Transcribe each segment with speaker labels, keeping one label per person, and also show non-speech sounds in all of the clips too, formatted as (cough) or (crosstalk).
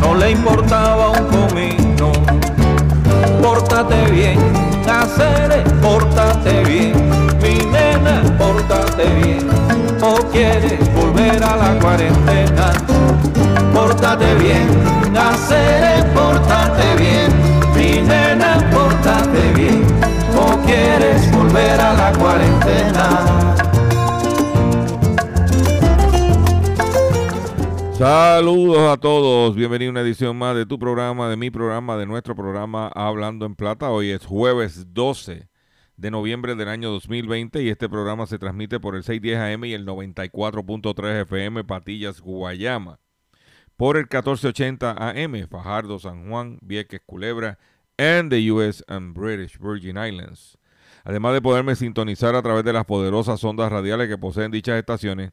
Speaker 1: No le importaba un comino. Pórtate bien, hacer, pórtate bien, mi nena, pórtate bien, o quieres volver a la cuarentena. Pórtate bien, hacer, pórtate bien, mi nena, pórtate bien, o quieres volver a la cuarentena.
Speaker 2: Saludos a todos, bienvenido a una edición más de tu programa, de mi programa, de nuestro programa Hablando en Plata. Hoy es jueves 12 de noviembre del año 2020 y este programa se transmite por el 610 AM y el 94.3 FM Patillas, Guayama, por el 1480 AM Fajardo, San Juan, Vieques, Culebra, and the US and British Virgin Islands. Además de poderme sintonizar a través de las poderosas ondas radiales que poseen dichas estaciones,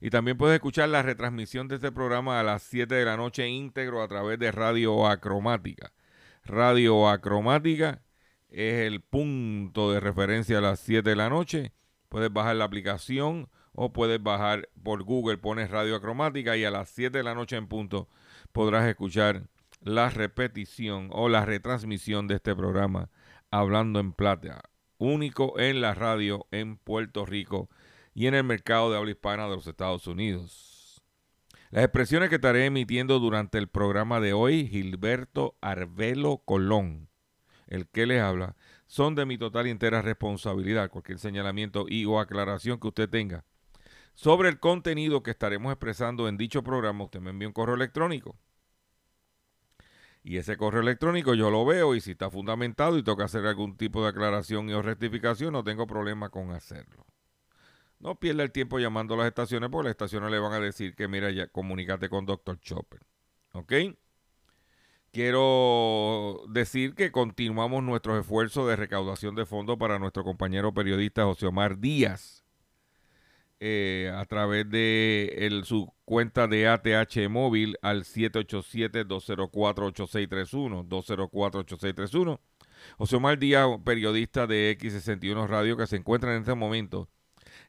Speaker 2: y también puedes escuchar la retransmisión de este programa a las 7 de la noche íntegro a través de Radio Acromática. Radio Acromática es el punto de referencia a las 7 de la noche. Puedes bajar la aplicación o puedes bajar por Google, pones Radio Acromática y a las 7 de la noche en punto podrás escuchar la repetición o la retransmisión de este programa Hablando en Plata, único en la radio en Puerto Rico y en el mercado de habla hispana de los Estados Unidos. Las expresiones que estaré emitiendo durante el programa de hoy, Gilberto Arbelo Colón, el que les habla, son de mi total y entera responsabilidad. Cualquier señalamiento y o aclaración que usted tenga sobre el contenido que estaremos expresando en dicho programa, usted me envía un correo electrónico. Y ese correo electrónico yo lo veo y si está fundamentado y toca hacer algún tipo de aclaración y o rectificación, no tengo problema con hacerlo. No pierda el tiempo llamando a las estaciones porque las estaciones le van a decir que mira, ya comunícate con Dr. Chopper. ¿Ok? Quiero decir que continuamos nuestros esfuerzos de recaudación de fondos para nuestro compañero periodista José Omar Díaz eh, a través de su cuenta de ATH móvil al 787-204-8631. 204-8631. José Omar Díaz, periodista de X61 Radio que se encuentra en este momento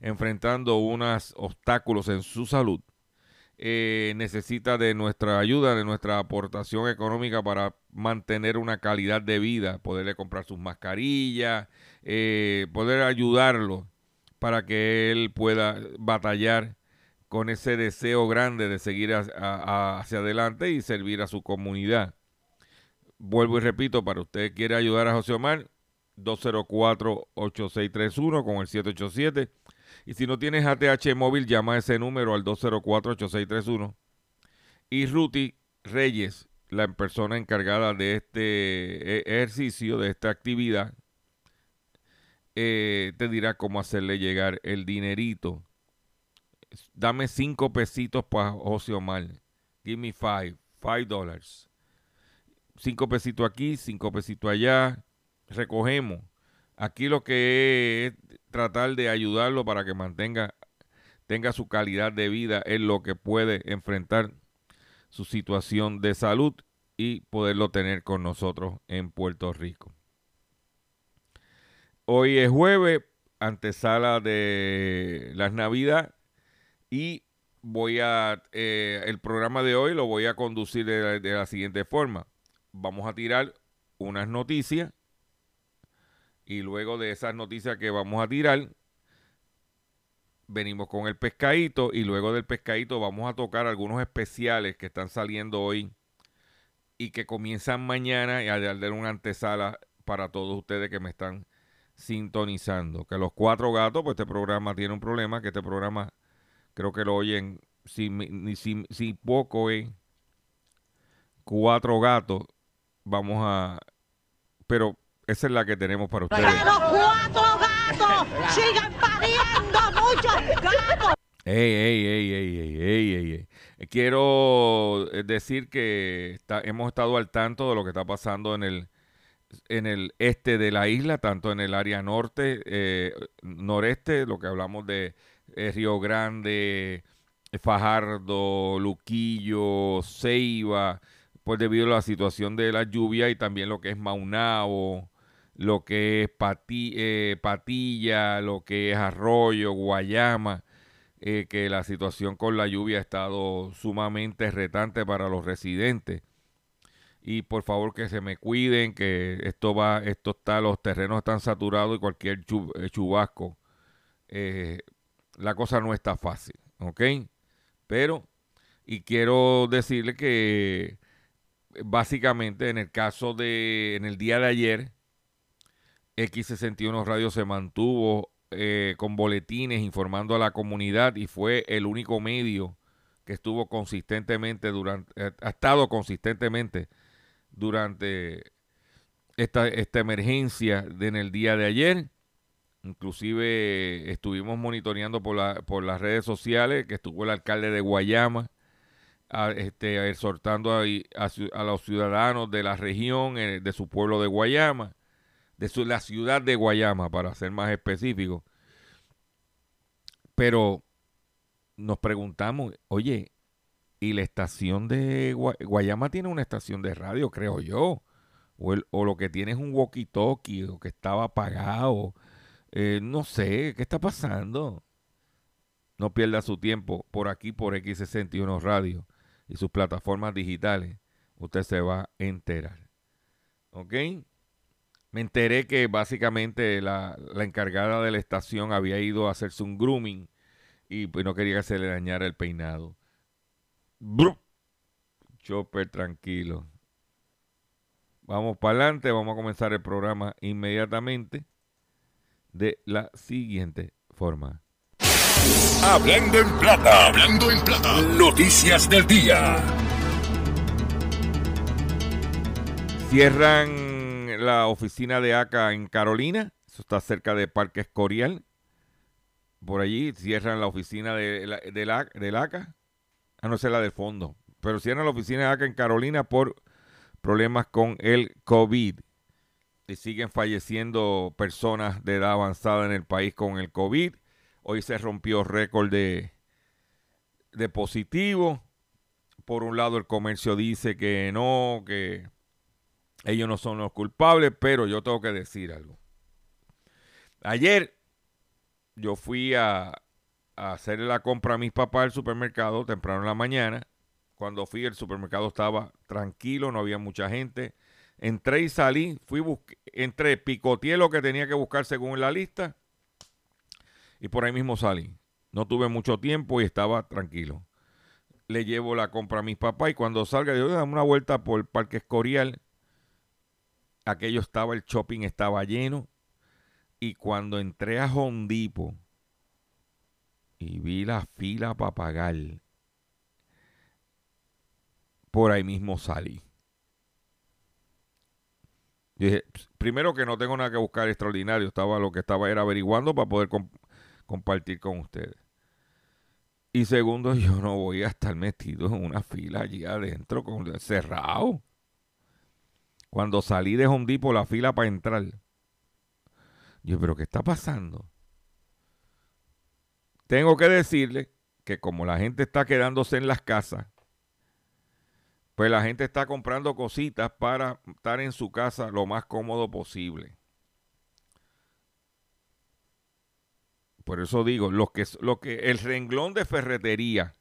Speaker 2: enfrentando unos obstáculos en su salud, eh, necesita de nuestra ayuda, de nuestra aportación económica para mantener una calidad de vida, poderle comprar sus mascarillas, eh, poder ayudarlo para que él pueda batallar con ese deseo grande de seguir hacia adelante y servir a su comunidad. Vuelvo y repito, para usted quiere ayudar a José Omar, 204-8631 con el 787 y si no tienes ATH móvil, llama a ese número al 204-8631. Y Ruti Reyes, la persona encargada de este e-, ejercicio, de esta actividad, eh, te dirá cómo hacerle llegar el dinerito. Dame cinco pesitos para José Omar. Give me five. Five dollars. Cinco pesitos aquí, cinco pesitos allá. Recogemos. Aquí lo que es tratar de ayudarlo para que mantenga tenga su calidad de vida en lo que puede enfrentar su situación de salud y poderlo tener con nosotros en Puerto Rico. Hoy es jueves, antesala de las Navidad y voy a, eh, el programa de hoy lo voy a conducir de, de la siguiente forma. Vamos a tirar unas noticias y luego de esas noticias que vamos a tirar, venimos con el pescadito y luego del pescadito vamos a tocar algunos especiales que están saliendo hoy y que comienzan mañana y a darle una antesala para todos ustedes que me están sintonizando. Que los cuatro gatos, pues este programa tiene un problema, que este programa creo que lo oyen si, si, si poco, eh. Cuatro gatos, vamos a... Pero esa es la que tenemos para ustedes.
Speaker 3: ¡Pero cuatro gatos! ¡Sigan pariendo muchos gatos!
Speaker 2: Ey, ey, ey, ey, ey, ey, ey, ey. Quiero eh, decir que está- hemos estado al tanto de lo que está pasando en el, en el este de la isla, tanto en el área norte, eh, noreste, lo que hablamos de eh, Río Grande, Fajardo, Luquillo, Ceiba, pues debido a la situación de la lluvia y también lo que es Maunao, lo que es Pati- eh, Patilla, lo que es Arroyo, Guayama eh, que la situación con la lluvia ha estado sumamente retante para los residentes. Y por favor que se me cuiden, que esto va, esto está, los terrenos están saturados y cualquier eh, chubasco, la cosa no está fácil, ¿ok? Pero, y quiero decirle que básicamente en el caso de, en el día de ayer, X61 Radio se mantuvo eh, con boletines informando a la comunidad y fue el único medio que estuvo consistentemente durante, eh, ha estado consistentemente durante esta, esta emergencia de, en el día de ayer. Inclusive eh, estuvimos monitoreando por, la, por las redes sociales que estuvo el alcalde de Guayama este, exhortando a, a los ciudadanos de la región, eh, de su pueblo de Guayama, de la ciudad de Guayama, para ser más específico. Pero nos preguntamos, oye, ¿y la estación de Gua- Guayama tiene una estación de radio, creo yo? O, el- o lo que tiene es un walkie-talkie, o que estaba apagado. Eh, no sé, ¿qué está pasando? No pierda su tiempo por aquí, por X61 Radio y sus plataformas digitales. Usted se va a enterar. ¿Ok? Me enteré que básicamente la, la encargada de la estación había ido a hacerse un grooming y pues no quería que se le dañara el peinado. Brum. Chopper, tranquilo. Vamos para adelante, vamos a comenzar el programa inmediatamente de la siguiente forma.
Speaker 4: Hablando en plata. Hablando en plata. Noticias del día.
Speaker 2: Cierran la oficina de ACA en Carolina, eso está cerca de Parque Escorial. Por allí cierran la oficina de la- del ACA, a no ser la del fondo, pero cierran la oficina de ACA en Carolina por problemas con el COVID. Y siguen falleciendo personas de edad avanzada en el país con el COVID. Hoy se rompió récord de, de positivo. Por un lado, el comercio dice que no, que ellos no son los culpables, pero yo tengo que decir algo. Ayer yo fui a, hacerle la compra a mis papás al supermercado temprano en la mañana. Cuando fui, el supermercado estaba tranquilo, no había mucha gente. Entré y salí, fui busqué, entré, picoteé lo que tenía que buscar según la lista y por ahí mismo salí. No tuve mucho tiempo y estaba tranquilo. Le llevo la compra a mis papás y cuando salga, yo dame una vuelta por el Parque Escorial. Aquello estaba, el shopping estaba lleno. Y cuando entré a Hondipo y vi la fila para pagar, por ahí mismo salí. Dije, "Ps, primero que no tengo nada que buscar extraordinario, estaba lo que estaba era averiguando para poder com- compartir con ustedes. Y segundo, (laughs) yo no voy a estar metido en una fila allí adentro, con, cerrado. Cuando salí de Home Depot, la fila para entrar. Yo, pero ¿qué está pasando? Tengo que decirle que como la gente está quedándose en las casas, pues la gente está comprando cositas para estar en su casa lo más cómodo posible. Por eso digo, lo que, lo que el renglón de ferretería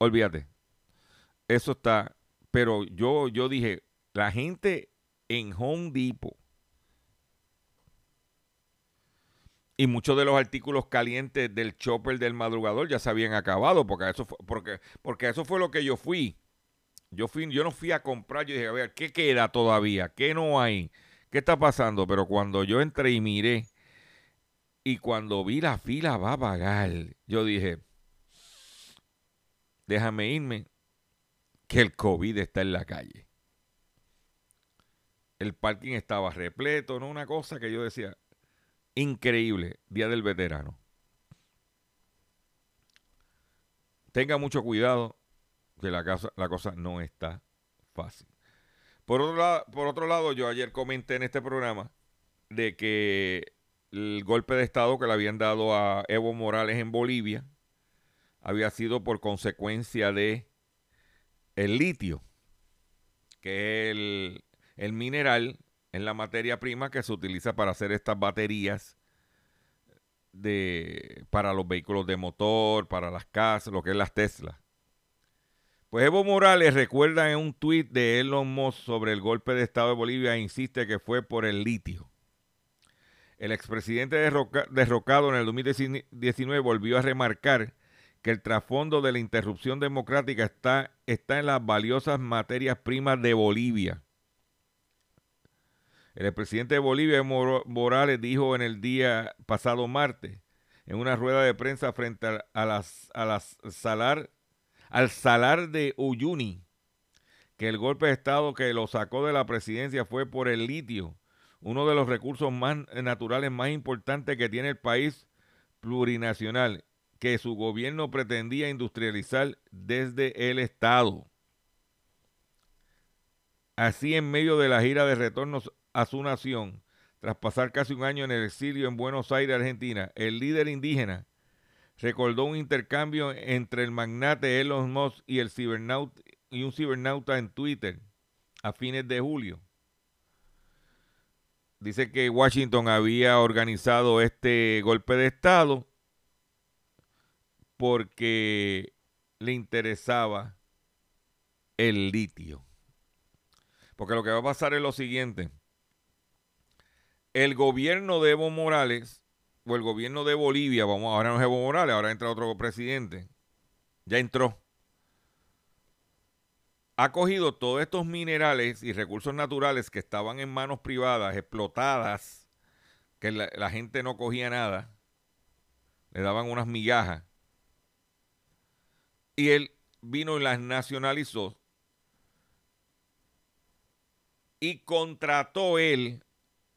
Speaker 2: olvídate. Eso está, pero yo, yo dije, la gente en Home Depot y muchos de los artículos calientes del chopper del madrugador ya se habían acabado porque eso fue, porque, porque eso fue lo que yo fui. Yo fui, yo no fui a comprar, yo dije, a ver, ¿qué queda todavía? ¿Qué no hay? ¿Qué está pasando? Pero cuando yo entré y miré y cuando vi la fila va a pagar, yo dije, déjame irme, que el COVID está en la calle. El parking estaba repleto, ¿no? Una cosa que yo decía, increíble, Día del Veterano. Tenga mucho cuidado, que la, casa, la cosa no está fácil. Por otro, lado, por otro lado, yo ayer comenté en este programa de que el golpe de Estado que le habían dado a Evo Morales en Bolivia había sido por consecuencia de el litio, que es el, mineral en la materia prima que se utiliza para hacer estas baterías de, para los vehículos de motor, para las casas, lo que es las Tesla. Pues Evo Morales recuerda en un tuit de Elon Musk sobre el golpe de Estado de Bolivia e insiste que fue por el litio. El expresidente derrocado en el 2019 volvió a remarcar que el trasfondo de la interrupción democrática está, está en las valiosas materias primas de Bolivia. El presidente de Bolivia, Morales, dijo en el día pasado martes, en una rueda de prensa frente a, las, a las salar, al salar de Uyuni, que el golpe de Estado que lo sacó de la presidencia fue por el litio, uno de los recursos más naturales más importantes que tiene el país plurinacional, que su gobierno pretendía industrializar desde el Estado. Así, en medio de la gira de retornos a su nación, tras pasar casi un año en el exilio en Buenos Aires, Argentina, el líder indígena recordó un intercambio entre el magnate Elon Musk y, el y un cibernauta en Twitter a fines de julio. Dice que Washington había organizado este golpe de Estado porque le interesaba el litio. Porque lo que va a pasar es lo siguiente. El gobierno de Evo Morales, o el gobierno de Bolivia, vamos, ahora no es Evo Morales, ahora entra otro presidente, ya entró, ha cogido todos estos minerales y recursos naturales que estaban en manos privadas, explotadas, que la, la gente no cogía nada, le daban unas migajas, y él vino y las nacionalizó y contrató él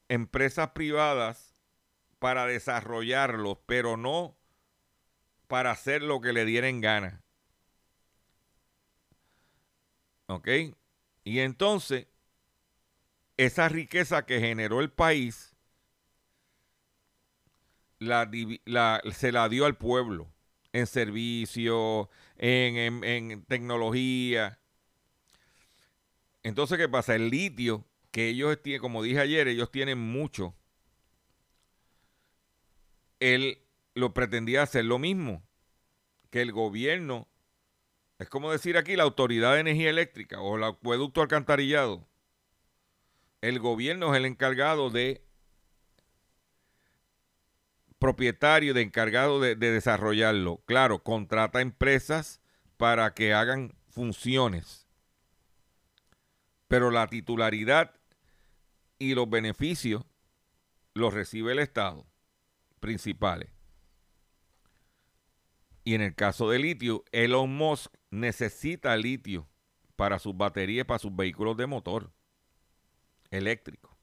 Speaker 2: empresas privadas para desarrollarlos, pero no para hacer lo que le dieren gana. ¿Ok? Y entonces, esa riqueza que generó el país, la, se la dio al pueblo en servicio, en, en tecnología. Entonces, ¿qué pasa? El litio que ellos tienen, como dije ayer, ellos tienen mucho. Él lo pretendía hacer lo mismo, que el gobierno, es como decir aquí la Autoridad de Energía Eléctrica o el acueducto alcantarillado, el gobierno es el encargado de propietario, de encargado de, de desarrollarlo. Claro, contrata empresas para que hagan funciones. Pero la titularidad y los beneficios los recibe el Estado, principales. Y en el caso de litio, Elon Musk necesita litio para sus baterías, para sus vehículos de motor eléctrico.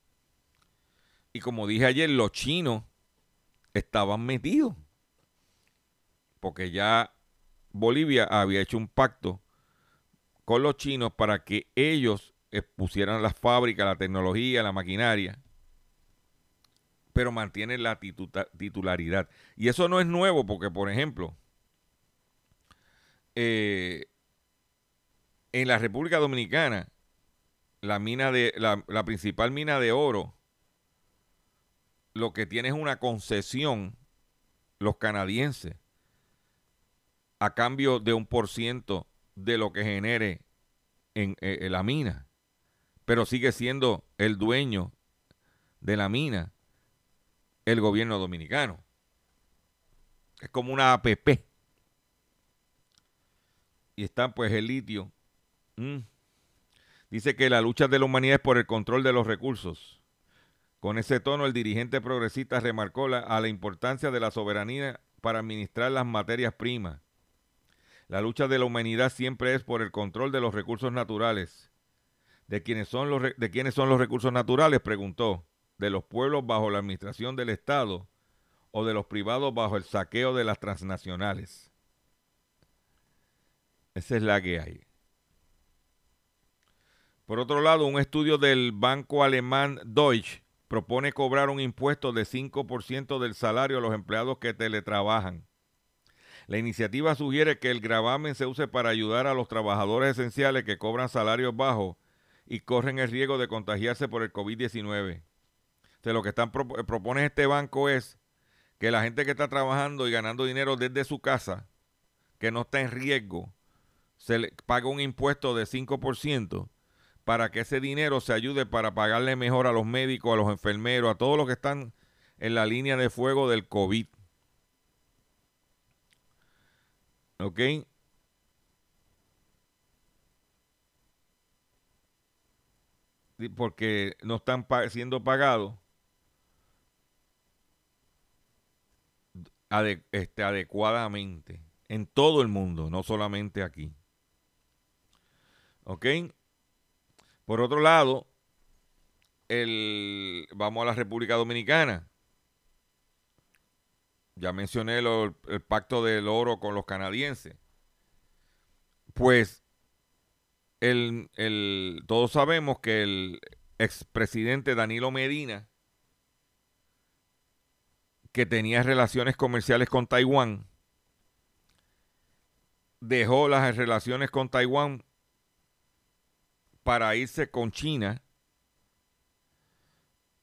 Speaker 2: Y como dije ayer, los chinos estaban metidos. Porque ya Bolivia había hecho un pacto con los chinos para que ellos pusieran las fábricas, la tecnología, la maquinaria, pero mantienen la titularidad. Y eso no es nuevo porque, por ejemplo, eh, en la República Dominicana, la mina de la, la, principal mina de oro, lo que tiene es una concesión los canadienses a cambio de un por ciento de lo que genere en, eh, en la mina, pero sigue siendo el dueño de la mina el gobierno dominicano. Es como una APP. Y está pues el litio. Mm. Dice que la lucha de la humanidad es por el control de los recursos. Con ese tono, el dirigente progresista remarcó la, a la importancia de la soberanía para administrar las materias primas. La lucha de la humanidad siempre es por el control de los recursos naturales. ¿De quiénes son los, de son los recursos naturales? Preguntó. ¿De los pueblos bajo la administración del Estado o de los privados bajo el saqueo de las transnacionales? Esa es la que hay. Por otro lado, un estudio del banco alemán Deutsche propone cobrar un impuesto de 5% del salario a los empleados que teletrabajan. La iniciativa sugiere que el gravamen se use para ayudar a los trabajadores esenciales que cobran salarios bajos y corren el riesgo de contagiarse por el COVID-19. O sea, lo que están propone este banco es que la gente que está trabajando y ganando dinero desde su casa, que no está en riesgo, se le paga un impuesto de 5% para que ese dinero se ayude para pagarle mejor a los médicos, a los enfermeros, a todos los que están en la línea de fuego del COVID. ¿Ok? Porque no están siendo pagados este, adecuadamente en todo el mundo, no solamente aquí. ¿Ok? Por otro lado, el, vamos a la República Dominicana. Ya mencioné el pacto del oro con los canadienses. Pues el, el, todos sabemos que el expresidente Danilo Medina, que tenía relaciones comerciales con Taiwán, dejó las relaciones con Taiwán para irse con China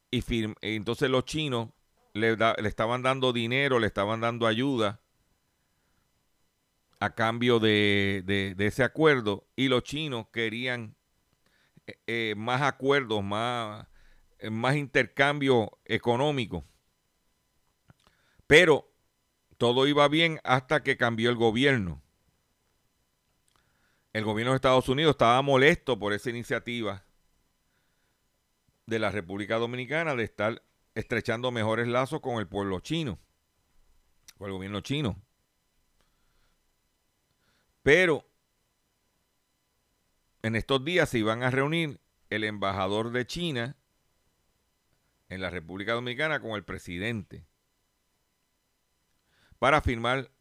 Speaker 2: y entonces los chinos le, estaban dando dinero, le estaban dando ayuda a cambio de, de, ese acuerdo y los chinos querían eh, eh, más acuerdos, más, eh, más intercambio económico. Pero todo iba bien hasta que cambió el gobierno el gobierno de Estados Unidos estaba molesto por esa iniciativa de la República Dominicana de estar estrechando mejores lazos con el pueblo chino, con el gobierno chino. Pero en estos días se iban a reunir el embajador de China en la República Dominicana con el presidente para firmar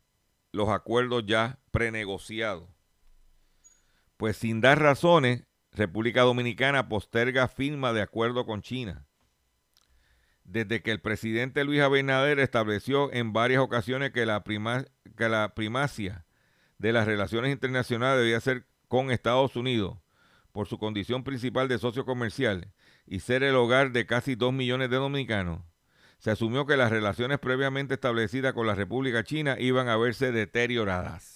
Speaker 2: los acuerdos ya prenegociados. Pues sin dar razones, República Dominicana posterga firma de acuerdo con China. Desde que el presidente Luis Abinader estableció en varias ocasiones que la, la primacia de las relaciones internacionales debía ser con Estados Unidos por su condición principal de socio comercial y ser el hogar de casi dos millones de dominicanos, se asumió que las relaciones previamente establecidas con la República China iban a verse deterioradas.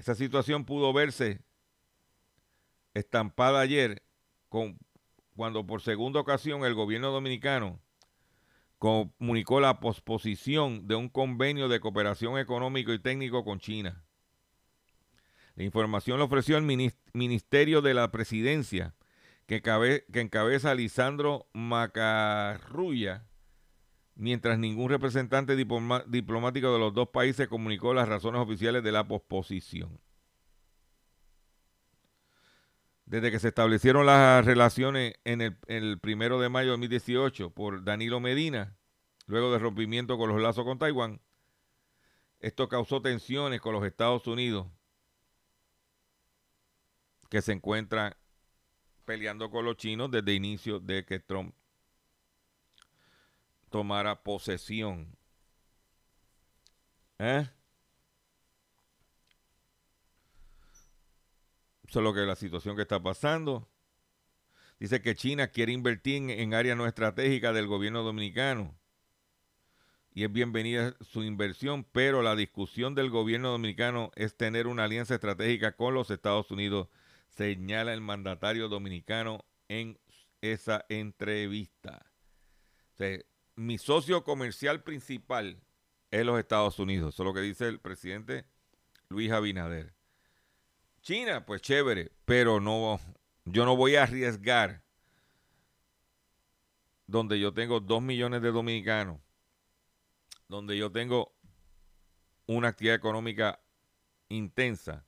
Speaker 2: Esa situación pudo verse estampada ayer con, cuando por segunda ocasión el gobierno dominicano comunicó la posposición de un convenio de cooperación económico y técnico con China. La información la ofreció el Ministerio de la Presidencia, que, que encabeza Lisandro Macarrulla, mientras ningún representante diplomático de los dos países comunicó las razones oficiales de la posposición. Desde que se establecieron las relaciones en el, el primero de mayo de 2018 por Danilo Medina, luego del rompimiento con los lazos con Taiwán, esto causó tensiones con los Estados Unidos, que se encuentran peleando con los chinos desde el inicio de que Trump tomara posesión. ¿Eh? Eso es lo que la situación que está pasando. Dice que China quiere invertir en, áreas no estratégicas del gobierno dominicano. y es bienvenida su inversión, pero la discusión del gobierno dominicano es tener una alianza estratégica con los Estados Unidos, señala el mandatario dominicano en esa entrevista. O sea, mi socio comercial principal es los Estados Unidos, eso es lo que dice el presidente Luis Abinader. China, pues chévere, pero no, yo no voy a arriesgar donde yo tengo dos millones de dominicanos, donde yo tengo una actividad económica intensa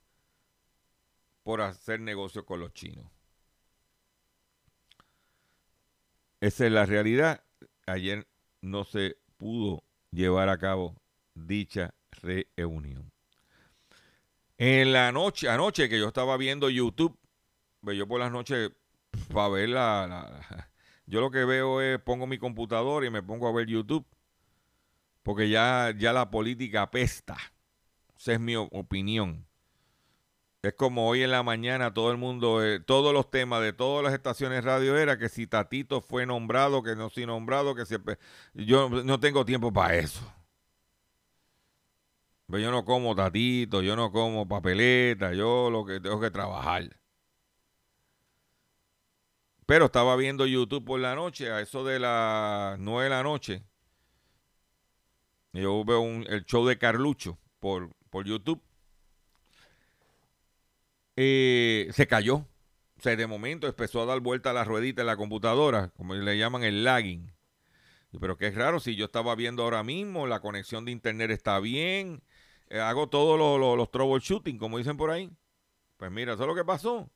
Speaker 2: por hacer negocio con los chinos. Esa es la realidad. Ayer no se pudo llevar a cabo dicha reunión. En la noche, anoche que yo estaba viendo YouTube, pues yo por las noches para ver la, (laughs) yo lo que veo es pongo mi computador y me pongo a ver YouTube porque ya ya la política apesta. Esa es mi opinión. Es como hoy en la mañana todo el mundo, eh, todos los temas de todas las estaciones radio era que si Tatito fue nombrado, que no si nombrado, que siempre... Yo no tengo tiempo para eso. Pero yo no como tatito, yo no como papeleta, yo lo que tengo que trabajar. Pero estaba viendo YouTube por la noche, a eso de las 9 de la noche. Yo veo el show de Carlucho por, por YouTube. Eh, se cayó. O sea, de momento empezó a dar vuelta a la ruedita en la computadora, como le llaman el lagging. Pero qué raro, si yo estaba viendo ahora mismo, la conexión de internet está bien, eh, hago todos los, troubleshooting, como dicen por ahí. Pues mira, eso es lo que pasó.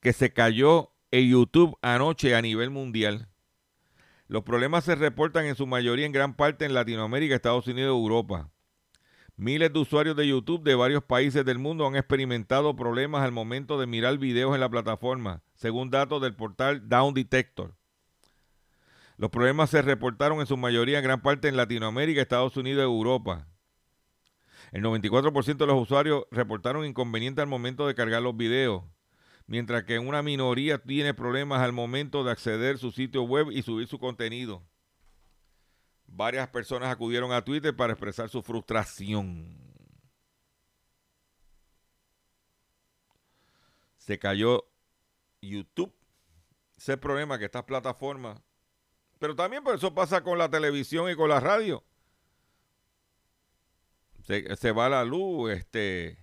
Speaker 2: Que se cayó el YouTube anoche a nivel mundial. Los problemas se reportan en su mayoría en gran parte en Latinoamérica, Estados Unidos y Europa. Miles de usuarios de YouTube de varios países del mundo han experimentado problemas al momento de mirar videos en la plataforma, según datos del portal Down Detector. Los problemas se reportaron en su mayoría en gran parte en Latinoamérica, Estados Unidos y Europa. El 94% de los usuarios reportaron inconvenientes al momento de cargar los videos, mientras que una minoría tiene problemas al momento de acceder a su sitio web y subir su contenido. Varias personas acudieron a Twitter para expresar su frustración. Se cayó YouTube. Ese problema que estas plataformas pero también por eso pasa con la televisión y con la radio. Se, va la luz, este.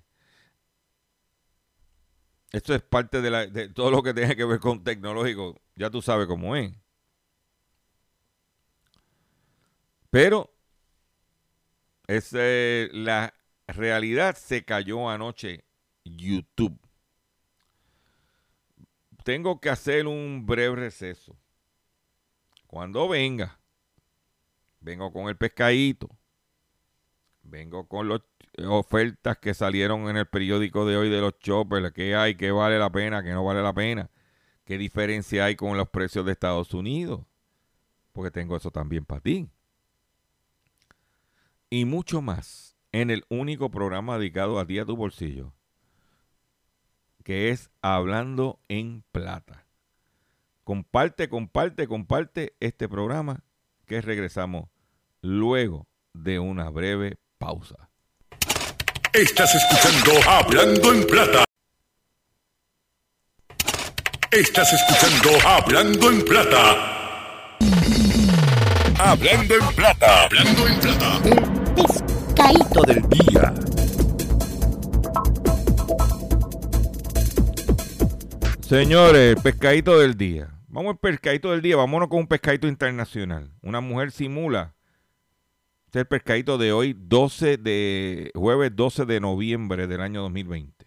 Speaker 2: Esto es parte de, de todo lo que tiene que ver con tecnológico. Ya tú sabes cómo es. Pero la realidad se cayó anoche YouTube. Tengo que hacer un breve receso. Cuando venga, vengo con el pescadito, vengo con las ofertas que salieron en el periódico de hoy de los choppers, qué hay, qué vale la pena, qué no vale la pena, qué diferencia hay con los precios de Estados Unidos, porque tengo eso también para ti. Y mucho más en el único programa dedicado a ti a tu bolsillo, que es Hablando en Plata. Comparte, comparte, comparte este programa que regresamos luego de una breve pausa.
Speaker 4: Estás escuchando Hablando en Plata. Estás escuchando Hablando en Plata. Hablando en Plata. Hablando en Plata.
Speaker 3: Del día.
Speaker 2: Señores, pescadito del día. Vamos al pescadito del día, vámonos con un pescadito internacional. Una mujer simula. Este es el pescadito de hoy, 12 de, jueves 12 de noviembre del año 2020.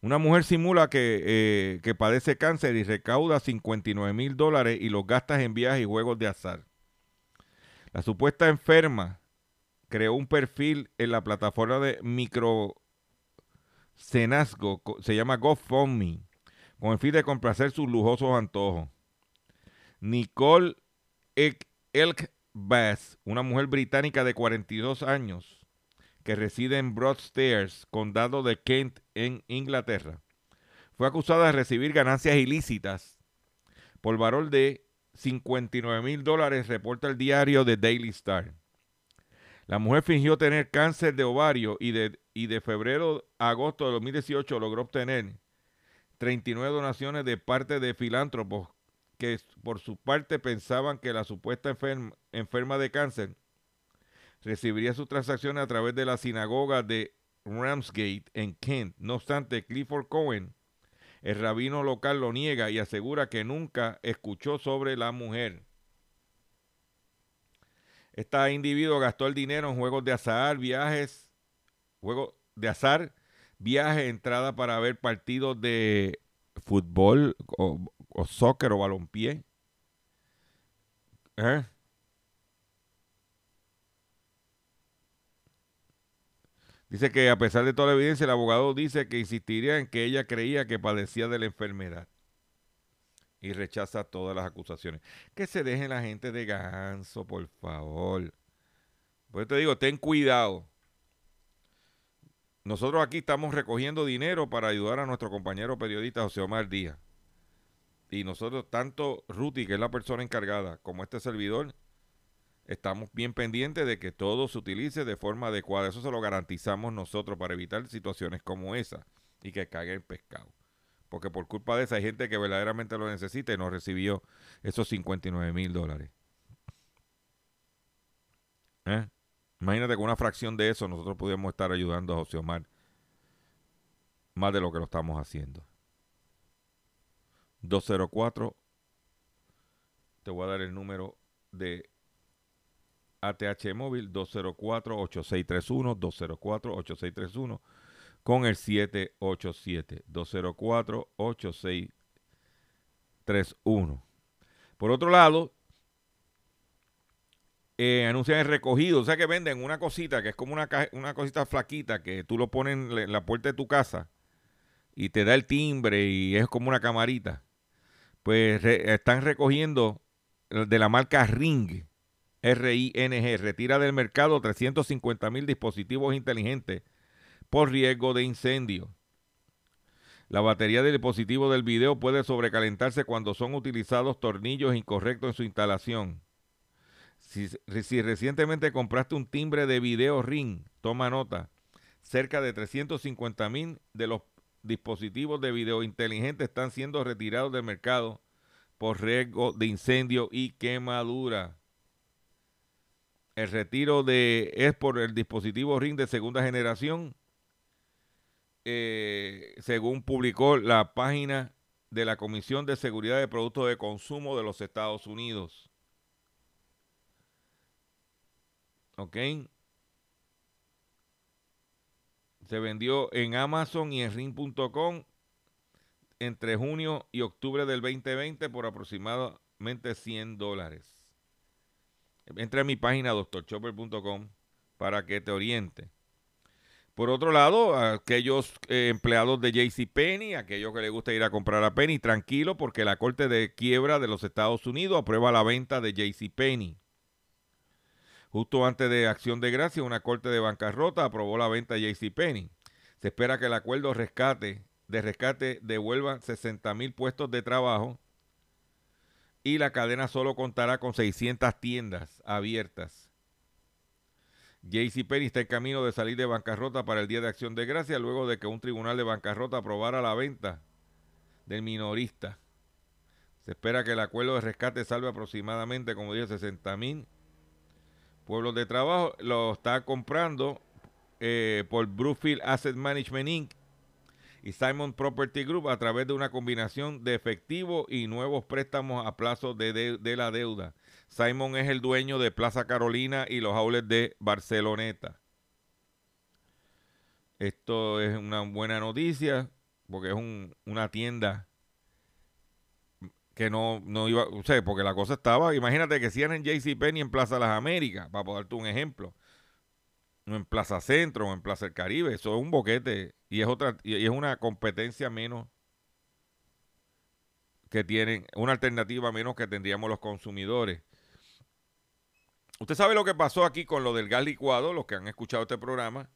Speaker 2: Una mujer simula que, eh, que padece cáncer y recauda 59 mil dólares y los gasta en viajes y juegos de azar. La supuesta enferma creó un perfil en la plataforma de microcenazgo, se llama GoFundMe con el fin de complacer sus lujosos antojos. Nicole Elkbass, una mujer británica de 42 años que reside en Broadstairs, condado de Kent, en Inglaterra, fue acusada de recibir ganancias ilícitas por valor de 59 mil dólares, reporta el diario The Daily Star. La mujer fingió tener cáncer de ovario y de, y de febrero a agosto de 2018 logró obtener 39 donaciones de parte de filántropos que por su parte pensaban que la supuesta enferma, de cáncer recibiría sus transacciones a través de la sinagoga de Ramsgate en Kent. No obstante, Clifford Cohen, el rabino local, lo niega y asegura que nunca escuchó sobre la mujer. Este individuo gastó el dinero en juegos de azar, viajes, juegos de azar, viajes, entrada para ver partidos de fútbol o, soccer o balompié. ¿Eh? Dice que a pesar de toda la evidencia, el abogado dice que insistiría en que ella creía que padecía de la enfermedad y rechaza todas las acusaciones. Que se dejen la gente de ganso, por favor. Pues te digo, ten cuidado. Nosotros aquí estamos recogiendo dinero para ayudar a nuestro compañero periodista José Omar Díaz. Y nosotros, tanto Ruti, que es la persona encargada, como este servidor, estamos bien pendientes de que todo se utilice de forma adecuada. Eso se lo garantizamos nosotros para evitar situaciones como esa y que caiga el pescado. Porque por culpa de esa hay gente que verdaderamente lo necesita y no recibió esos 59 mil dólares. ¿Eh? Imagínate con una fracción de eso nosotros pudiéramos estar ayudando a José Omar más de lo que lo estamos haciendo. 204. Te voy a dar el número de ATH móvil 204-8631, 204-8631 con el 787 204-8631. Por otro lado, eh, anuncian el recogido, o sea que venden una cosita que es como una, una cosita flaquita que tú lo pones en la puerta de tu casa y te da el timbre y es como una camarita pues están recogiendo de la marca Ring, R-I-N-G, retira del mercado 350 mil dispositivos inteligentes por riesgo de incendio. La batería del dispositivo del video puede sobrecalentarse cuando son utilizados tornillos incorrectos en su instalación. Si, recientemente compraste un timbre de video Ring, toma nota, cerca de 350 mil de los dispositivos de video inteligentes están siendo retirados del mercado por riesgo de incendio y quemadura. El retiro de es por el dispositivo Ring de segunda generación, eh, según publicó la página de la Comisión de Seguridad de Productos de Consumo de los Estados Unidos. ¿Ok? Se vendió en Amazon y en ring.com entre junio y octubre del 2020 por aproximadamente 100 dólares. Entra a mi página doctorchopper.com para que te oriente. Por otro lado, aquellos eh, empleados de JCPenney, aquellos que les gusta ir a comprar a Penny, tranquilo porque la Corte de Quiebra de los Estados Unidos aprueba la venta de JCPenney. Justo antes de Acción de Gracia, una corte de bancarrota aprobó la venta de JCPenney. Se espera que el acuerdo rescate, de rescate devuelva 60 mil puestos de trabajo y la cadena solo contará con 600 tiendas abiertas. JCPenney está en camino de salir de bancarrota para el Día de Acción de Gracia luego de que un tribunal de bancarrota aprobara la venta del minorista. Se espera que el acuerdo de rescate salve aproximadamente, como dije, 60 mil Pueblos de Trabajo lo está comprando eh, por Brookfield Asset Management Inc. y Simon Property Group a través de una combinación de efectivo y nuevos préstamos a plazo de, la deuda. Simon es el dueño de Plaza Carolina y los outlets de Barceloneta. Esto es una buena noticia porque es una tienda que no, no iba, o sea, porque la cosa estaba, imagínate que si en JCPenney en Plaza Las Américas, para darte un ejemplo, no en Plaza Centro o en Plaza El Caribe, eso es un boquete y es otra y es una competencia menos que tienen, una alternativa menos que tendríamos los consumidores. Usted sabe lo que pasó aquí con lo del gas licuado, los que han escuchado este programa,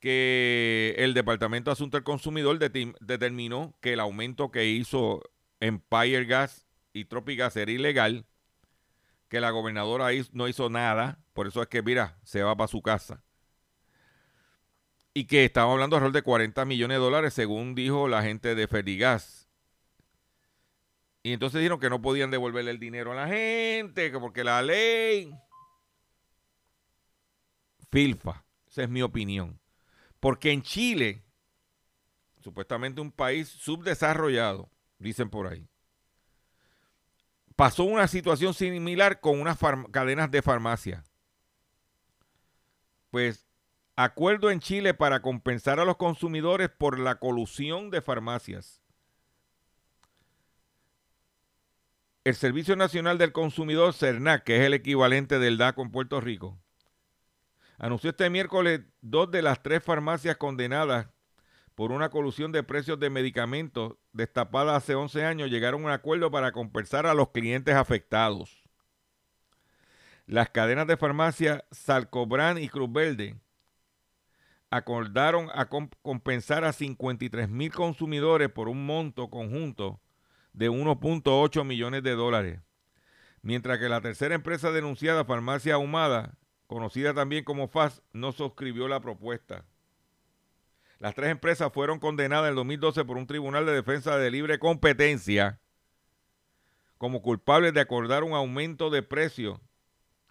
Speaker 2: que el Departamento de Asuntos del Consumidor determinó que el aumento que hizo Empire Gas y Tropigas era ilegal, que la gobernadora no hizo nada, por eso es que, mira, se va para su casa. Y que estaba hablando alrededor de 40 millones de dólares, según dijo la gente de Ferrigas. Y entonces dijeron que no podían devolverle el dinero a la gente, que porque la ley. Filfa, esa es mi opinión. Porque en Chile, supuestamente un país subdesarrollado, dicen por ahí, pasó una situación similar con unas cadenas de farmacia. Pues acuerdo en Chile para compensar a los consumidores por la colusión de farmacias. El Servicio Nacional del Consumidor, CERNAC, que es el equivalente del DACO en Puerto Rico, anunció este miércoles dos de las tres farmacias condenadas por una colusión de precios de medicamentos destapada hace 11 años, llegaron a un acuerdo para compensar a los clientes afectados. Las cadenas de farmacia Salcobran y Cruz Verde acordaron a compensar a 53 mil consumidores por un monto conjunto de 1.8 millones de dólares, mientras que la tercera empresa denunciada, Farmacia Ahumada, conocida también como FAS, no suscribió la propuesta. Las tres empresas fueron condenadas en el 2012 por un tribunal de defensa de libre competencia como culpables de acordar un aumento de precio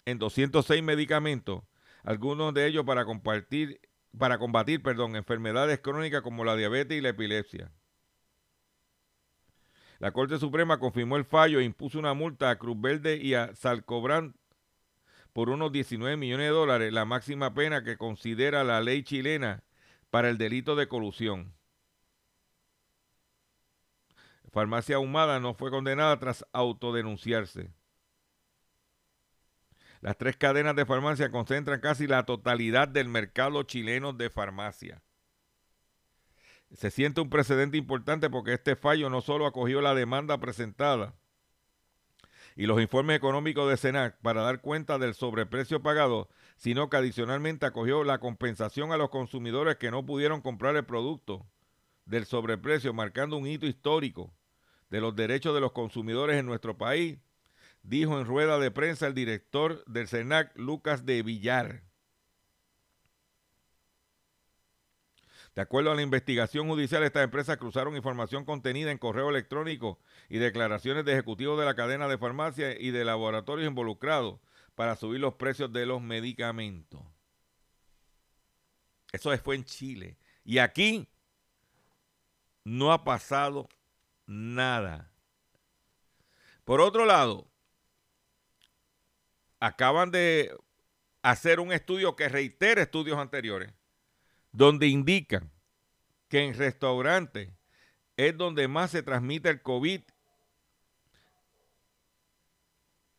Speaker 2: en 206 medicamentos, algunos de ellos para compartir para combatir, perdón, enfermedades crónicas como la diabetes y la epilepsia. La Corte Suprema confirmó el fallo e impuso una multa a Cruz Verde y a Salcobran por unos 19 millones de dólares, la máxima pena que considera la ley chilena para el delito de colusión. Farmacia Ahumada no fue condenada tras autodenunciarse. Las tres cadenas de farmacia concentran casi la totalidad del mercado chileno de farmacia. Se siente un precedente importante porque este fallo no solo acogió la demanda presentada y los informes económicos de SENAC para dar cuenta del sobreprecio pagado, sino que adicionalmente acogió la compensación a los consumidores que no pudieron comprar el producto del sobreprecio, marcando un hito histórico de los derechos de los consumidores en nuestro país dijo en rueda de prensa el director del CENAC, Lucas de Villar. De acuerdo a la investigación judicial, estas empresas cruzaron información contenida en correo electrónico y declaraciones de ejecutivos de la cadena de farmacia y de laboratorios involucrados para subir los precios de los medicamentos. Eso fue en Chile. Y aquí no ha pasado nada. Por otro lado, acaban de hacer un estudio que reitera estudios anteriores, donde indican que en restaurantes es donde más se transmite el COVID.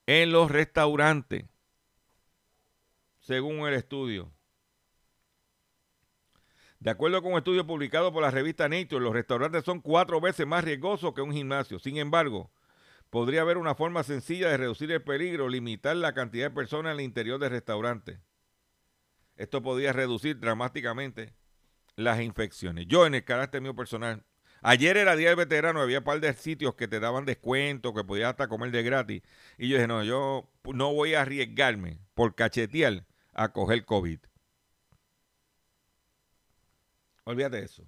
Speaker 2: En los restaurantes, según el estudio. De acuerdo con un estudio publicado por la revista Nature, los restaurantes son cuatro veces más riesgosos que un gimnasio. Sin embargo, podría haber una forma sencilla de reducir el peligro, limitar la cantidad de personas en el interior del restaurante. Esto podría reducir dramáticamente las infecciones. Yo, en el carácter mío personal, ayer era Día del Veterano, había un par de sitios que te daban descuento, que podías hasta comer de gratis. Y yo dije, no, yo no voy a arriesgarme por cachetear a coger COVID. Olvídate de eso.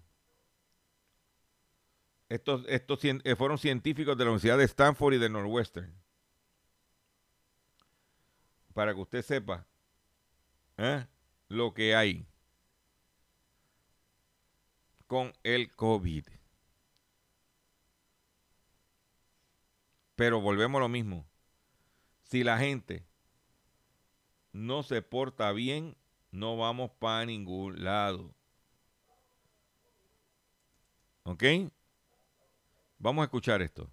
Speaker 2: Estos, estos eh, fueron científicos de la Universidad de Stanford y de Northwestern. Para que usted sepa ¿eh? Lo que hay con el COVID. Pero volvemos a lo mismo. Si la gente no se porta bien, no vamos para ningún lado. ¿Ok? Vamos a escuchar esto.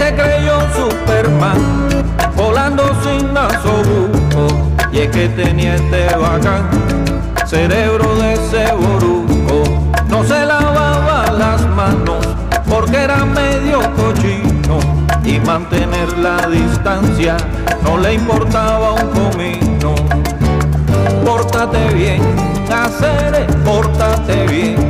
Speaker 1: Se creyó Superman, volando sin nasobuco, y es que tenía este bacán, cerebro de ese no se lavaba las manos porque era medio cochino. Y mantener la distancia no le importaba un comino. Pórtate bien, hacer, pórtate bien,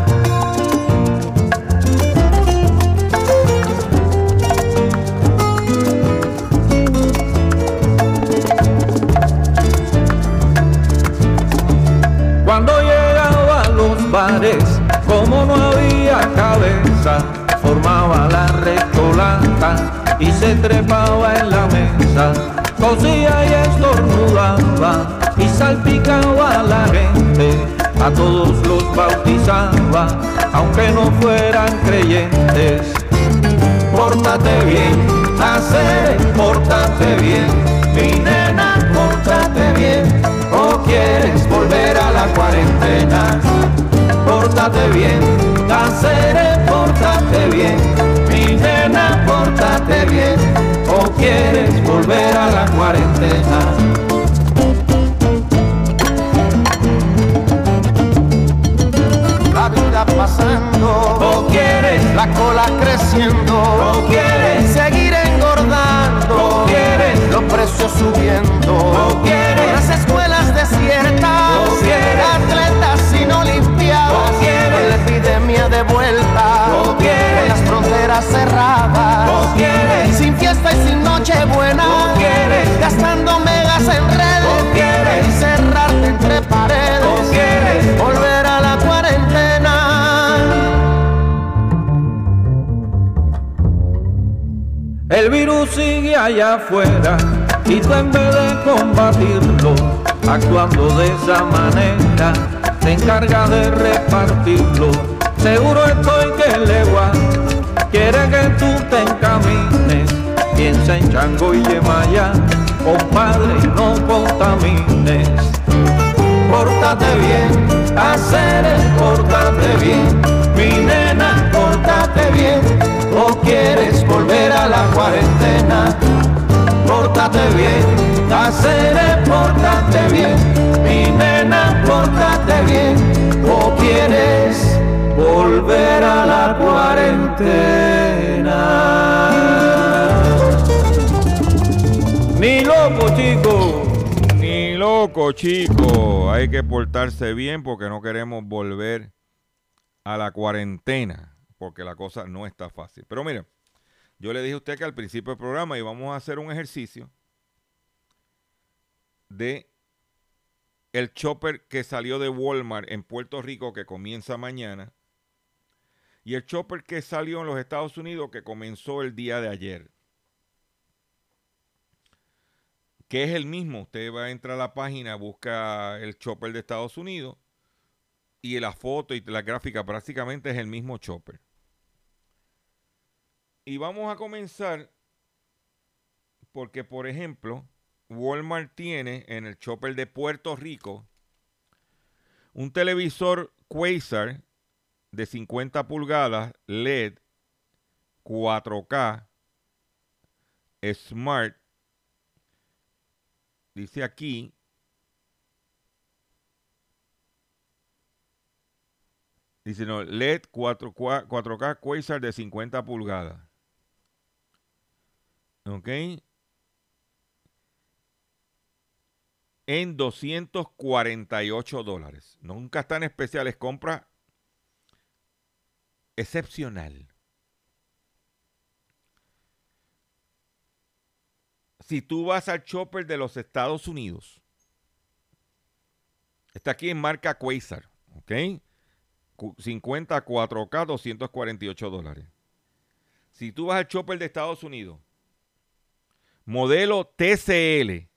Speaker 1: Y se trepaba en la mesa, cosía y estornudaba y salpicaba a la gente, a todos los bautizaba, aunque no fueran creyentes. Pórtate bien, hacer, pórtate bien, mi nena, pórtate bien, o quieres volver a la cuarentena pórtate bien, Cáceres, pórtate bien, nena, pórtate bien, o quieres volver a la cuarentena. La vida pasando, o quieres la cola creciendo, o quieres seguir engordando, o quieres los precios subiendo, o quieres las escuelas desiertas, o quieres atletas sin olimpiadas, o quieres la epidemia de vuelta, fronteras cerradas, o quieres sin fiesta y sin noche buena, o quieres gastando megas en redes, o quieres encerrarte entre paredes, o quieres volver a la cuarentena. El virus sigue allá afuera y tú en vez de combatirlo, actuando de esa manera, te encarga de repartirlo. Seguro estoy que el legua quiere que tú te encamines, piensa en Chango y Yemaya, compadre, y no contamines. Pórtate bien, hacer pórtate bien, mi nena, pórtate bien, o quieres volver a la cuarentena. Pórtate bien, hacer pórtate bien, mi nena, pórtate bien, o quieres volver a la cuarentena. Ni loco, chico.
Speaker 2: Ni loco, chico. Hay que portarse bien porque no queremos volver a la cuarentena, porque la cosa no está fácil. Pero mira, yo le dije a usted que al principio del programa íbamos a hacer un ejercicio de el chopper que salió de Walmart en Puerto Rico que comienza mañana y el chopper que salió en los Estados Unidos que comenzó el día de ayer. Que es el mismo. Usted va a entrar a la página, busca el chopper de Estados Unidos y la foto y la gráfica prácticamente es el mismo chopper. Y vamos a comenzar porque, por ejemplo, Walmart tiene en el chopper de Puerto Rico un televisor Quasar de 50 pulgadas LED 4K Smart. Dice aquí Dice no, LED 4, 4K Quasar de 50 pulgadas. ¿Ok? En 248 dólares. Nunca están especiales. Compra excepcional. Si tú vas al chopper de los Estados Unidos, está aquí en marca Quasar, ¿ok? 54K, 248 dólares. Si tú vas al chopper de Estados Unidos, modelo TCL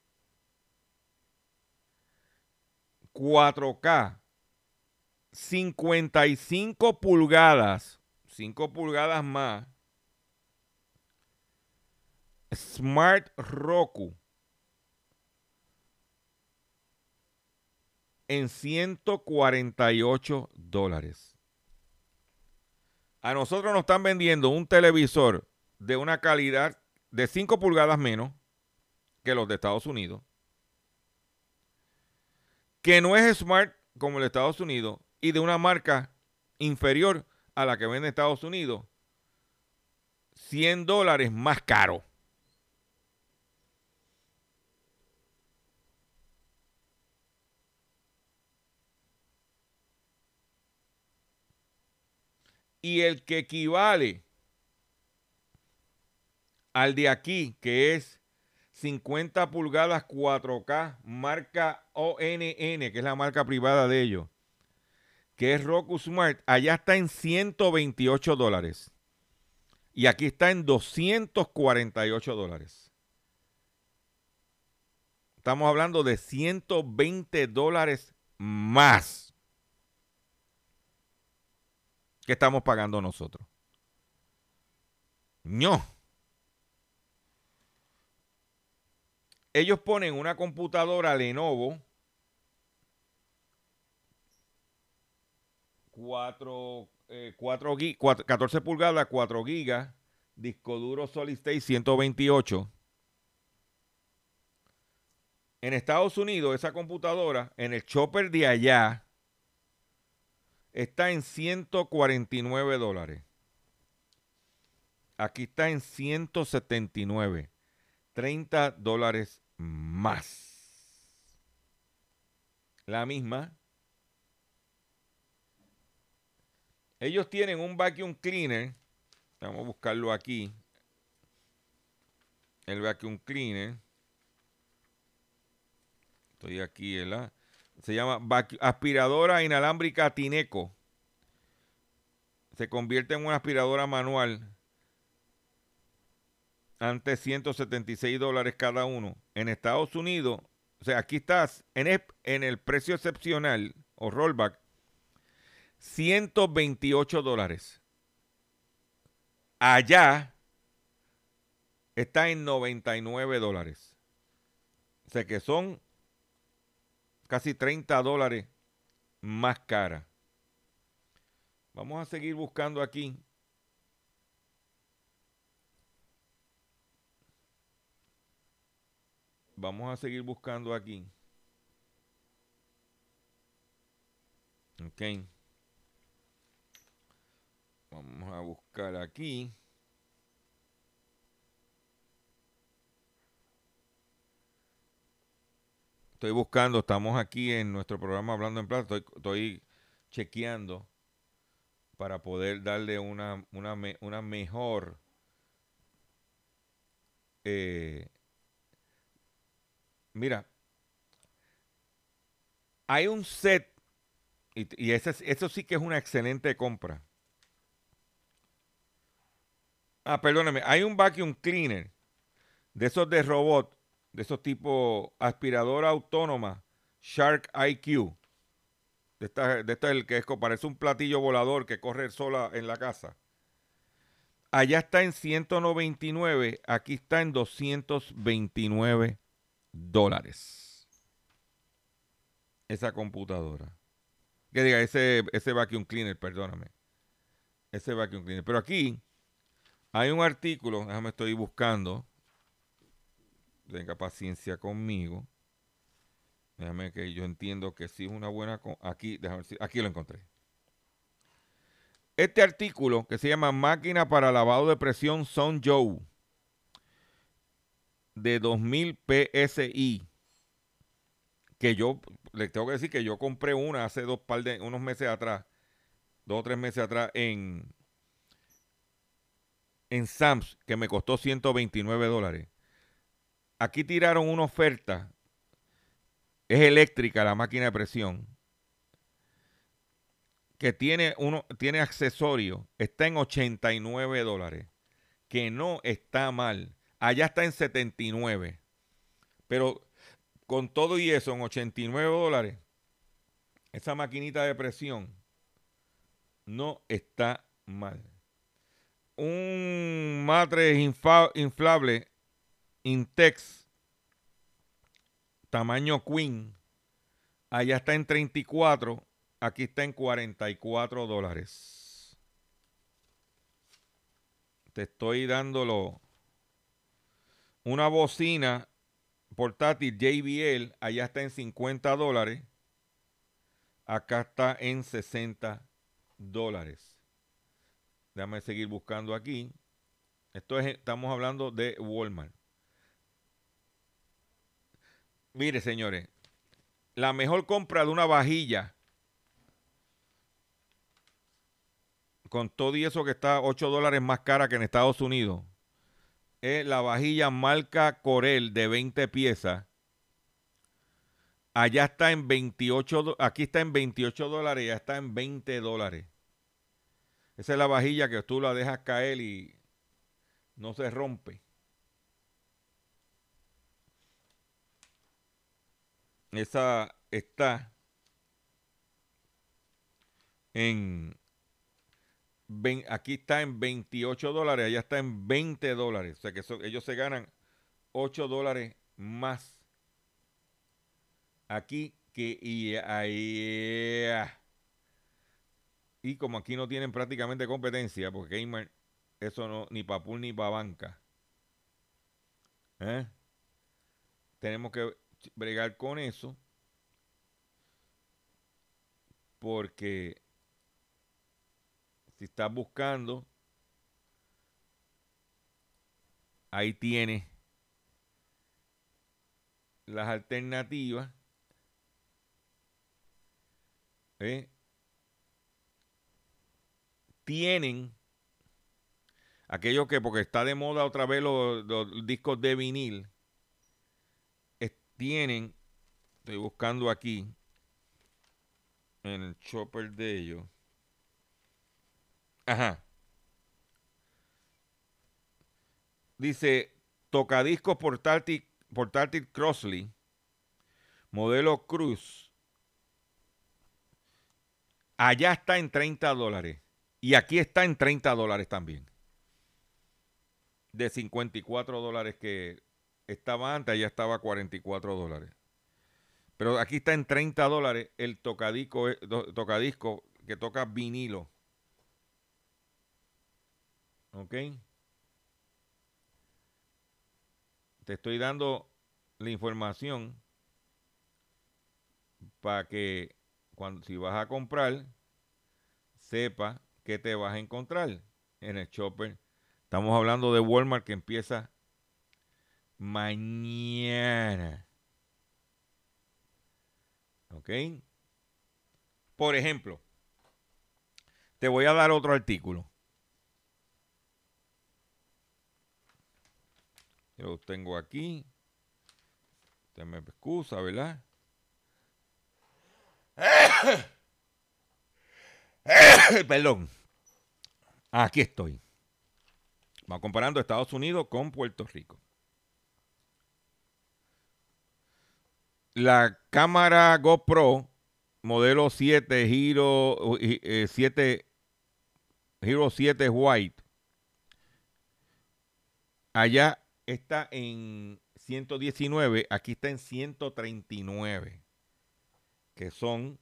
Speaker 2: 4K 55 pulgadas 5 pulgadas más Smart Roku en 148 dólares. A nosotros nos están vendiendo un televisor de una calidad de 5 pulgadas menos que los de Estados Unidos, que no es smart como el de Estados Unidos y de una marca inferior a la que vende Estados Unidos, 100 dólares más caro. Y el que equivale al de aquí, que es 50 pulgadas 4K, marca ONN, que es la marca privada de ellos, que es Roku Smart, allá está en 128 dólares. Y aquí está en 248 dólares. Estamos hablando de 120 dólares más que estamos pagando nosotros. No. Ellos ponen una computadora Lenovo 4, 4, 14 pulgadas, 4 gigas, disco duro Solid State 128. En Estados Unidos, esa computadora, en el chopper de allá, está en 149 dólares. Aquí está en 179. 30 dólares más. La misma. Ellos tienen un vacuum cleaner. Vamos a buscarlo aquí. El vacuum cleaner. Estoy aquí, ¿verdad? Se llama aspiradora inalámbrica Tineco. Se convierte en una aspiradora manual. Antes 176 dólares cada uno. En Estados Unidos, o sea, aquí estás en el, en el precio excepcional o rollback, 128 dólares. Allá está en 99 dólares. O sea que son casi 30 dólares más cara. Vamos a seguir buscando aquí. Vamos a seguir buscando aquí. Ok. Vamos a buscar aquí. Estoy buscando, estamos aquí en nuestro programa Hablando en Plata, estoy, chequeando para poder darle una, una, mejor eh, mira, hay un set, y, eso sí que es una excelente compra. Ah, perdóname, hay un vacuum cleaner de esos de robot, de esos tipo aspiradora autónoma, Shark IQ. De esta, de esta el que es, parece un platillo volador que corre sola en la casa. Allá está en 199, aquí está en 229 dólares. Esa computadora. Que diga, ese, ese vacuum cleaner, perdóname. Ese vacuum cleaner. Pero aquí hay un artículo, déjame estoy buscando. Tenga paciencia conmigo. Déjame que yo entiendo que sí es una buena. Aquí, déjame aquí lo encontré. Este artículo que se llama Máquina para lavado de presión Son Joe de 2000 PSI. Que yo les tengo que decir que yo compré una hace dos par de unos meses atrás, dos o tres meses atrás en en Sams que me costó 129 dólares. Aquí tiraron una oferta. Es eléctrica la máquina de presión. Que tiene, uno, tiene accesorio. Está en 89 dólares. Que no está mal. Allá está en 79. Pero con todo y eso, en 89 dólares, esa maquinita de presión no está mal. Un matres inflable Intex, tamaño Queen, allá está en 34, aquí está en 44 dólares. te estoy dándolo. Una bocina portátil JBL, allá está en 50 dólares. Acá está en 60 dólares. Déjame seguir buscando aquí. Esto es, estamos hablando de Walmart. Mire, señores, la mejor compra de una vajilla con todo y eso que está 8 dólares más cara que en Estados Unidos es la vajilla marca Corel de 20 piezas. Allá está en 28, aquí está en 28 dólares, ya está en 20 dólares. Esa es la vajilla que tú la dejas caer y no se rompe. Esa está en aquí está en 28 dólares, allá está en 20 dólares. O sea que ellos se ganan 8 dólares más aquí que y ahí. Y como aquí no tienen prácticamente competencia, porque Gamer, eso no, ni para pool ni para banca. ¿eh? Tenemos que bregar con eso. Porque si estás buscando, ahí tienes las alternativas. ¿eh? Tienen aquello que, porque está de moda otra vez los, discos de vinil, tienen, estoy buscando aquí, en el chopper de ellos, Ajá. Dice, tocadiscos portátil, portátil Crossley, modelo Cruz. Allá está en 30 dólares. Y aquí está en 30 dólares también. De 54 dólares que estaba antes, allá estaba 44 dólares. Pero aquí está en 30 dólares el tocadisco, eh, tocadisco que toca vinilo. ¿Ok? Te estoy dando la información para que cuando si vas a comprar sepa qué te vas a encontrar en el shopper. Estamos hablando de Walmart que empieza mañana. ¿Ok? Por ejemplo, te voy a dar otro artículo. Yo lo tengo aquí. Usted me excusa, ¿verdad? (coughs) (coughs) Perdón. Aquí estoy. Vamos comparando Estados Unidos con Puerto Rico. La cámara GoPro modelo 7 Hero 7 eh, Hero 7 White allá está en 119, aquí está en 139, que son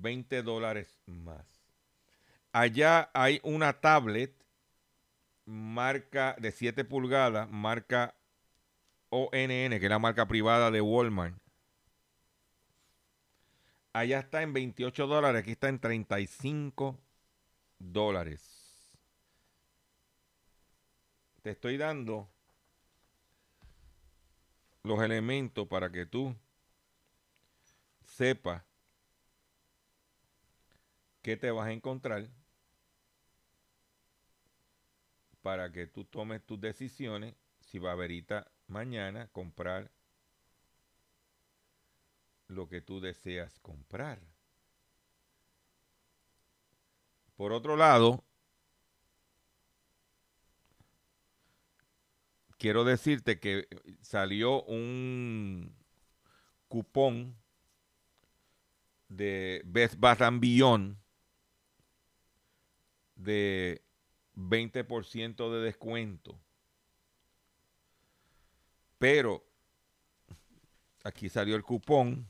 Speaker 2: 20 dólares más. Allá hay una tablet marca de 7 pulgadas, marca ONN, que es la marca privada de Walmart. Allá está en 28 dólares, aquí está en 35 dólares te estoy dando los elementos para que tú sepas qué te vas a encontrar para que tú tomes tus decisiones si va a verita mañana comprar lo que tú deseas comprar. Por otro lado, quiero decirte que salió un cupón de Best Bath de 20% de descuento. Pero aquí salió el cupón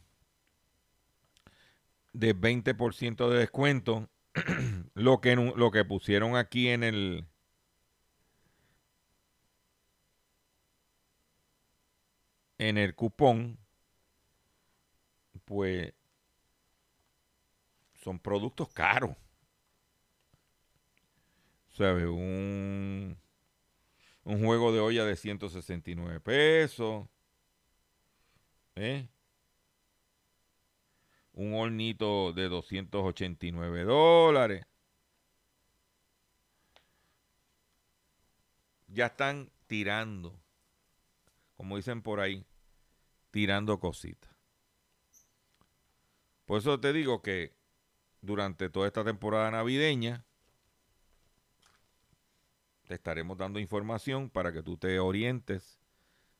Speaker 2: de 20% de descuento (clears throat) lo que, lo que pusieron aquí en el... En el cupón, pues son productos caros. Un, un juego de olla de 169 pesos. ¿Eh? Un hornito de 289 dólares. Ya están tirando, como dicen por ahí, tirando cositas. Por eso te digo que durante toda esta temporada navideña, te estaremos dando información para que tú te orientes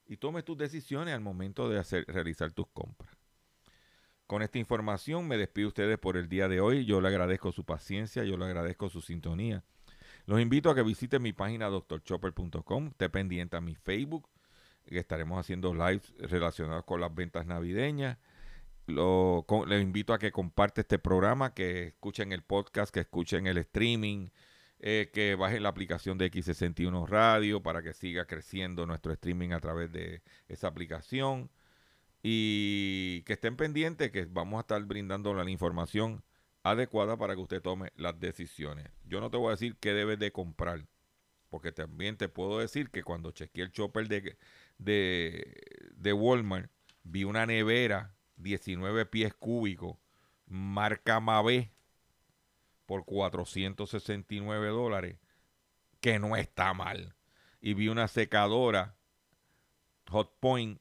Speaker 2: y tomes tus decisiones al momento de hacer, realizar tus compras. Con esta información me despido ustedes por el día de hoy. Yo le agradezco su paciencia, yo le agradezco su sintonía. Los invito a que visiten mi página doctorchopper.com, esté pendiente a mi Facebook, estaremos haciendo lives relacionados con las ventas navideñas. Lo, les invito a que comparte este programa, que escuchen el podcast, que escuchen el streaming, eh, que bajen la aplicación de X61 Radio para que siga creciendo nuestro streaming a través de esa aplicación. Y que estén pendientes que vamos a estar brindando la información adecuada para que usted tome las decisiones. Yo no te voy a decir qué debes de comprar, porque también te puedo decir que cuando chequeé el chopper de, de, de Walmart, vi una nevera 19 pies cúbicos, marca Mave, por 469 dólares, que no está mal. Y vi una secadora Hot Point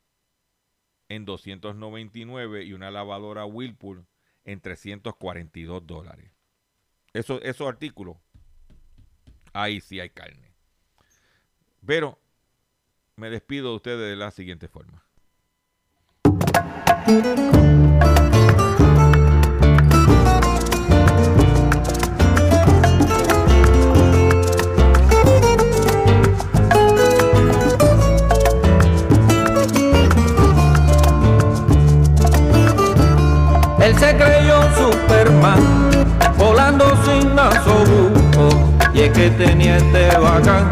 Speaker 2: en 299 y una lavadora Whirlpool en 342 dólares. Eso, esos artículos, ahí sí hay carne. Pero me despido de ustedes de la siguiente forma.
Speaker 1: Se creyó Superman, volando sin nasobuco, y es que tenía este bacán,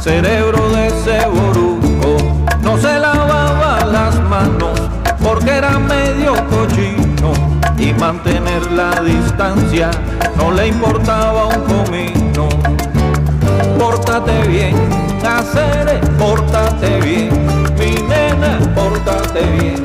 Speaker 1: cerebro de ceboruco, no se lavaba las manos porque era medio cochino. Y mantener la distancia no le importaba un comino. Pórtate bien, hacer, pórtate bien, mi nena, pórtate bien,